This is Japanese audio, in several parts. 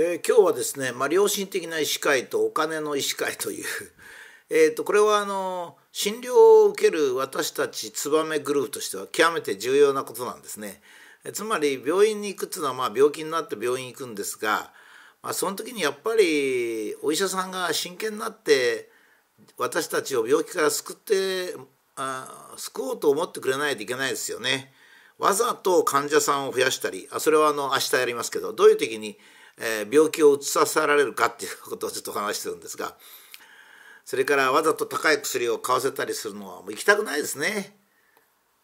えー、今日はですね、まあ、良心的な医師会とお金の医師会という えとこれはあの診療を受ける私たち燕グループとしては極めて重要なことなんですね。つまり病院に行くっていうのはまあ病気になって病院行くんですが、まあ、その時にやっぱりお医者さんが真剣になって私たちを病気から救ってあ救おうと思ってくれないといけないですよね。わざと患者さんを増やしたりあそれはあの明日やりますけどどういう時に、えー、病気をうつさせられるかっていうことをちょっと話してるんですがそれからわざと高い薬を買わせたりするのはもう行きたくないですね。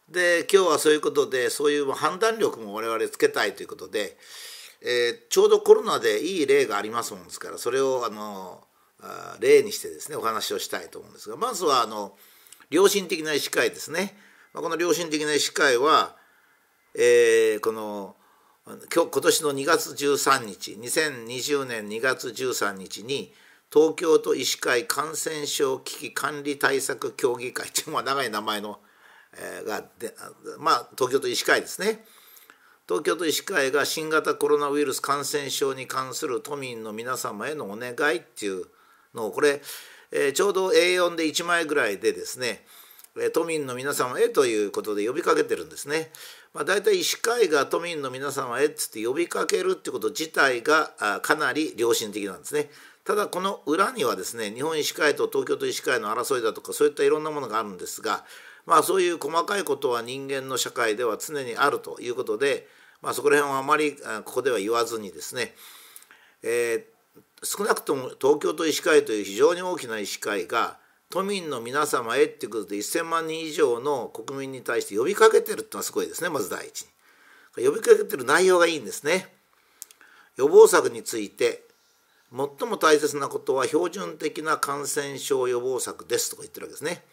で今日はそういうことでそういう判断力も我々つけたいということで、えー、ちょうどコロナでいい例がありますもんですからそれをあの例にしてですねお話をしたいと思うんですがまずはあの良心的な医師会ですね。この良心的な医師会は、えー、この今日今年の2月13日2020年2月13日に東京都医師会感染症危機管理対策協議会という、長い名前の、えー、がでまあ東京都医師会ですね東京都医師会が新型コロナウイルス感染症に関する都民の皆様へのお願いっていうのをこれ、えー、ちょうど A4 で1枚ぐらいでですね都民の皆様へということで呼びかけてるんですね。まあ、大体医師会が都民の皆様へっつって呼びかけるってこと自体がかなり良心的なんですね。ただこの裏にはですね日本医師会と東京都医師会の争いだとかそういったいろんなものがあるんですがまあそういう細かいことは人間の社会では常にあるということで、まあ、そこら辺はあまりここでは言わずにですね、えー、少なくとも東京都医師会という非常に大きな医師会が都民の皆様へっていうことで1,000万人以上の国民に対して呼びかけてるってのはすごいですねまず第一に。呼びかけてる内容がいいんですね。予防策について最も大切なことは標準的な感染症予防策ですとか言ってるわけですね。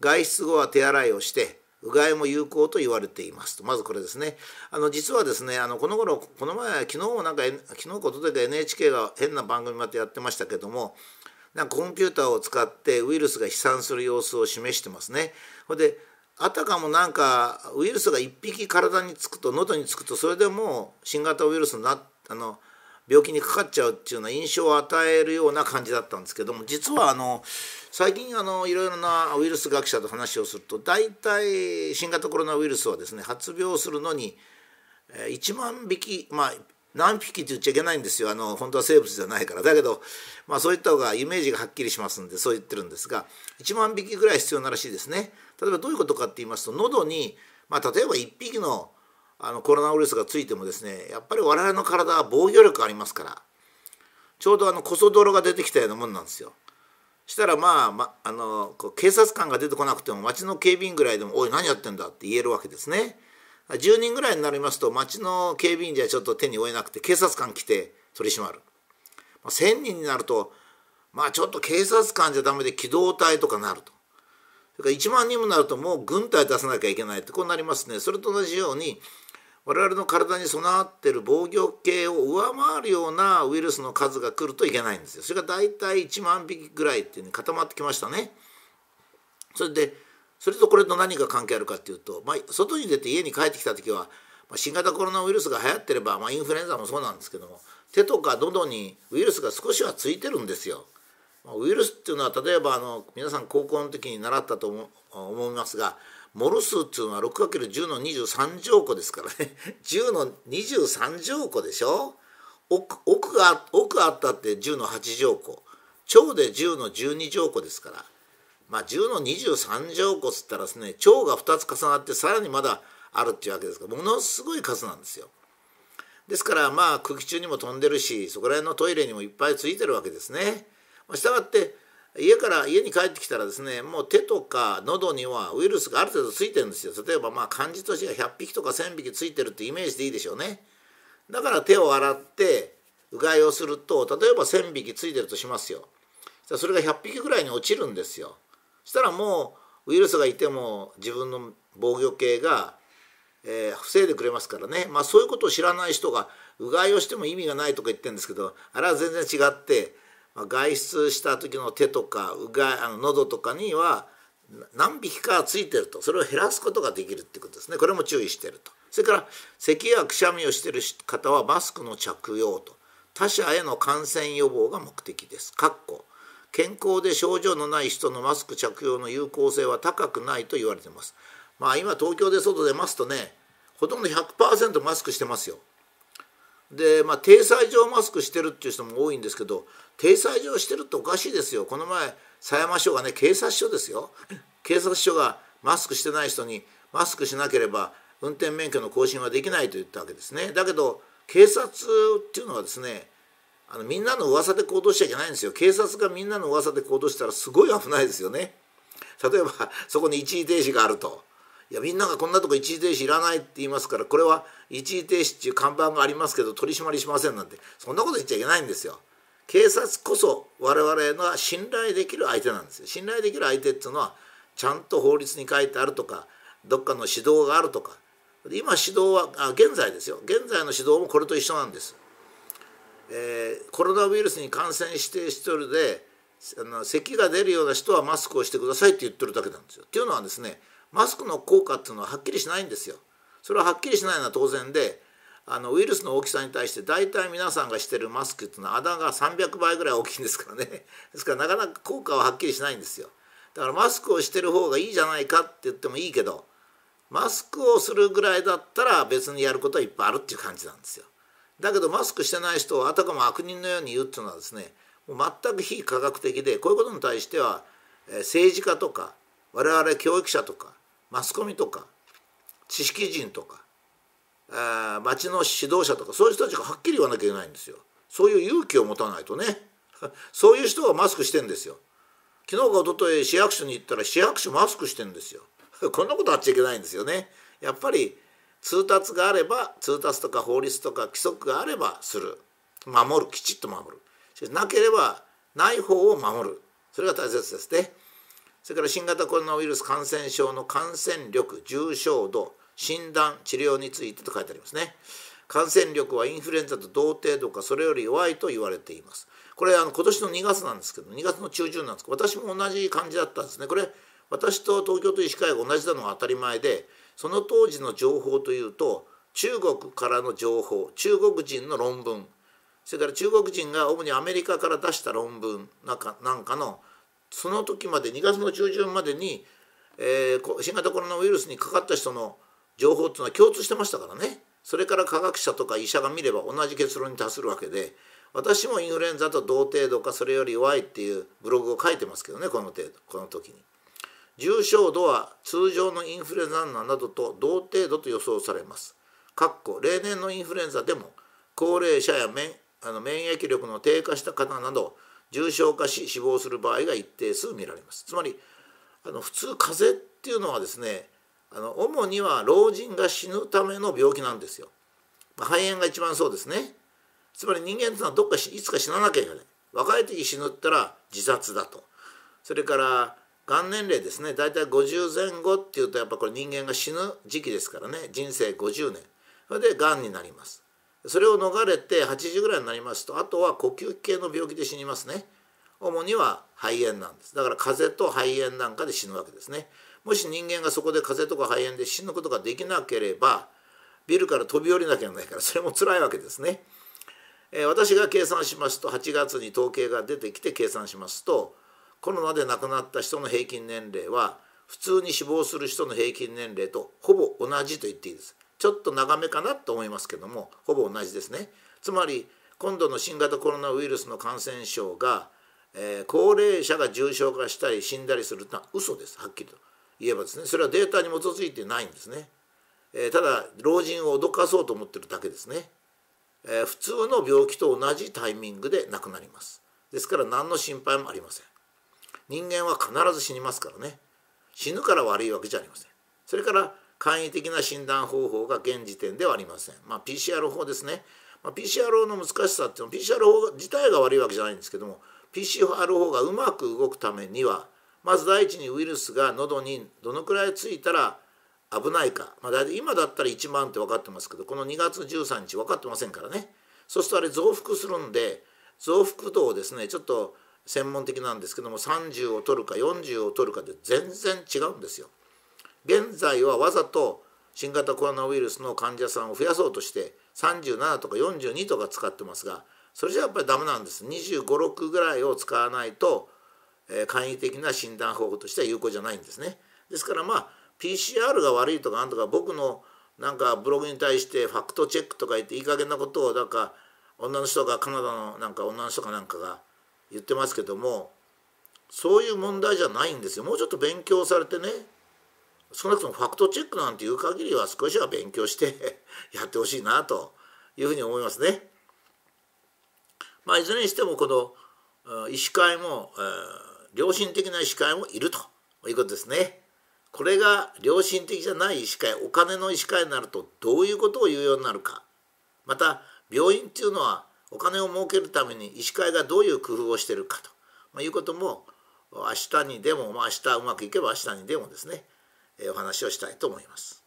外出後は手洗いをしてうがいも有効と言われていますとまずこれですねあの実はですねあのこの頃この前昨日もなんか昨日ことで NHK が変な番組またやってましたけどもなんかコンピューターを使ってウイルスが飛散する様子を示してますね。ほであたかもなんかウイルスが1匹体につくと喉につくとそれでもう新型ウイルスになあの病気にかかっちゃうっていうような印象を与えるような感じだったんですけども実はあの最近あのいろいろなウイルス学者と話をすると大体新型コロナウイルスはですね発病するのに1万匹まあ何匹って言っちゃいけないんですよあの本当は生物じゃないからだけど、まあ、そういった方がイメージがはっきりしますんでそう言ってるんですが1万匹ぐらい必要ならしいですね例えばどういうことかって言いますと喉に、まあ、例えば1匹のあのコロナウイルスがついてもですねやっぱり我々の体は防御力ありますからちょうどあのこそ泥が出てきたようなもんなんですよ。したらまあ、ま、あの警察官が出てこなくても町の警備員ぐらいでも「おい何やってんだ」って言えるわけですね。10人ぐらいになりますと町の警備員じゃちょっと手に負えなくて警察官来て取り締まる。ま、1,000人になるとまあちょっと警察官じゃダメで機動隊とかなると。それから1万人もなるともう軍隊出さなきゃいけないってこうなりますね。それと同じように我々の体に備わってる防御系を上回るようなウイルスの数が来るといけないんですよ。それが大体1万匹ぐらいっていうに固まってきましたね。それでそれとこれと何が関係あるかっていうと、まあ、外に出て家に帰ってきた時は、まあ、新型コロナウイルスが流行ってれば、まあ、インフルエンザもそうなんですけども手とか喉にウイルスが少しはついてるんですよ。ウイルスっていうのは例えばあの皆さん高校の時に習ったと思思いますがモル数っていうのは 6×10 の23乗個ですからね。10の23乗個でしょ？奥奥が奥あったって10の8乗個腸で10の12乗個ですから。まあ10の23乗個っつったらですね腸が2つ重なってさらにまだあるっていうわけですからものすごい数なんですよ。ですからまあ空気中にも飛んでるしそこら辺のトイレにもいっぱいついてるわけですね。したがって家から家に帰ってきたらですねもう手とか喉にはウイルスがある程度ついてるんですよ例えばまあ漢字としては100匹とか1,000匹ついてるってイメージでいいでしょうねだから手を洗ってうがいをすると例えば1,000匹ついてるとしますよそれが100匹ぐらいに落ちるんですよしたらもうウイルスがいても自分の防御系が、えー、防いでくれますからね。まあそういうことを知らない人がうがいをしても意味がないとか言ってるんですけどあれは全然違ってまあ外出した時の手とかうがいあの喉とかには何匹かついてると。それを減らすことができるってことですね。これも注意してると。それから咳やくしゃみをしてる方はマスクの着用と。他者への感染予防が目的です。かっこ。健康で症状のない人のマスク着用の有効性は高くないと言われてます。まあ今東京で外出ますとねほとんど100%マスクしてますよ。でまあ体裁上マスクしてるっていう人も多いんですけど体裁上してるっておかしいですよ。この前狭山署がね警察署ですよ。警察署がマスクしてない人にマスクしなければ運転免許の更新はできないと言ったわけですね。だけど警察っていうのはですねあのみんなの噂で行動しちゃいけないんですよ。警察がみんなの噂で行動したらすごい危ないですよね。例えば そこに一時停止があると。いやみんながこんなとこ一時停止いらないって言いますからこれは一時停止っていう看板がありますけど取り締まりしませんなんて。そんなこと言っちゃいけないんですよ。警察こそ我々の信頼できる相手なんですよ。信頼できる相手っていうのはちゃんと法律に書いてあるとかどっかの指導があるとか。今指導はあ現在ですよ。現在の指導もこれと一緒なんです。えー、コロナウイルスに感染して一人であの咳が出るような人はマスクをしてくださいって言ってるだけなんですよ。っていうのはですねマスクの効果っていうのははっきりしないんですよ。それははっきりしないのは当然であのウイルスの大きさに対して大体皆さんがしてるマスクっていうのは穴が300倍ぐらい大きいんですからね ですからなかなか効果ははっきりしないんですよだからマスクをしてる方がいいじゃないかって言ってもいいけどマスクをするぐらいだったら別にやることはいっぱいあるっていう感じなんですよだけどマスクしてない人をあたかも悪人のように言うっていうのはですねもう全く非科学的でこういうことに対しては政治家とか我々教育者とかマスコミとか知識人とか町の指導者とかそういう人たちがはっきり言わなきゃいけないんですよ。そういう勇気を持たないとね そういう人がマスクしてんですよ。昨日か一昨日市役所に行ったら市役所マスクしてんですよ。こんなことあっちゃいけないんですよね。やっぱり通達があれば通達とか法律とか規則があればする。守る。きちっと守る。しなければない方を守る。それが大切ですね。それから新型コロナウイルス感染症の感染力重症度診断治療についてと書いてありますね。感染力はインフルエンザと同程度かそれより弱いと言われています。これあの今年の2月なんですけど2月の中旬なんですけど私も同じ感じだったんですね。これ私と東京都医師会が同じなのが当たり前でその当時の情報というと中国からの情報中国人の論文それから中国人が主にアメリカから出した論文なんかなんかのその時まで2月の中旬までに、えー、新型コロナウイルスにかかった人の情報っていうのは共通してましたからねそれから科学者とか医者が見れば同じ結論に達するわけで私もインフルエンザと同程度かそれより弱いっていうブログを書いてますけどねこの程度この時に。重症度は通常のインフルエンザなどと同程度と予想されます。かっこ例年のインフルエンザでも高齢者や免あの免疫力の低下した方など重症化し死亡する場合が一定数見られます。つまりあの普通風邪っていうのはですねあの主には老人が死ぬための病気なんですよ。肺炎が一番そうですね。つまり人間っていうのはどっかいつか死ななきゃいけない。若い時死ぬったら自殺だと。それからがん年齢ですね。大体50前後っていうとやっぱこれ人間が死ぬ時期ですからね。人生50年。それでがんになります。それを逃れて80ぐらいになりますとあとは呼吸器系の病気で死にますね。主には肺炎なんです。だから風邪と肺炎なんかで死ぬわけですね。もし人間がそこで風邪とか肺炎で死ぬことができなければビルから飛び降りなきゃいけないからそれも辛いわけですね、えー、私が計算しますと8月に統計が出てきて計算しますとコロナで亡くなった人の平均年齢は普通に死亡する人の平均年齢とほぼ同じと言っていいです。ちょっと長めかなと思いますけどもほぼ同じですね。つまり今度の新型コロナウイルスの感染症が、えー、高齢者が重症化したり死んだりするのは嘘です。はっきりと言えばですね。それはデータに基づいてないんですね、えー、ただ老人を脅かそうと思ってるだけですね、えー、普通の病気と同じタイミングで亡くなります。ですから何の心配もありません。人間は必ず死にますからね。死ぬから悪いわけじゃありません。それから簡易的な診断方法が現時点ではありません、まあ、PCR 法ですね、まあ、PCR 法の難しさっていうのは PCR 法自体が悪いわけじゃないんですけども PCR 法がうまく動くためにはまず第一にウイルスが喉にどのくらいついたら危ないか、まあ、大体今だったら1万って分かってますけどこの2月13日分かってませんからね。そうするとあれ増幅するんで増幅度をですねちょっと専門的なんですけども30を取るか40を取るかで全然違うんですよ。現在はわざと新型コロナウイルスの患者さんを増やそうとして37とか42とか使ってますがそれじゃやっぱりダメなんです2 5 6ぐらいを使わないと、えー、簡易的な診断方法としては有効じゃないんですねですからまあ PCR が悪いとかなんとか僕のなんかブログに対してファクトチェックとか言っていい加減なことをなんか女の人がカナダのなんか女の人かなんかが言ってますけどもそういう問題じゃないんですよもうちょっと勉強されてね少なくともファクトチェックなんていう限りは少しは勉強して やってほしいなというふうに思いますね。まあ、いずれにしてもこの医師会も、えー、良心的な医師会もいるということですね。これが良心的じゃない医師会お金の医師会になるとどういうことを言うようになるかまた病院っていうのはお金を儲けるために医師会がどういう工夫をしてるかと、まあ、いうことも明日にでも、まあ、明日うまくいけば明日にでもですねお話をしたいと思います。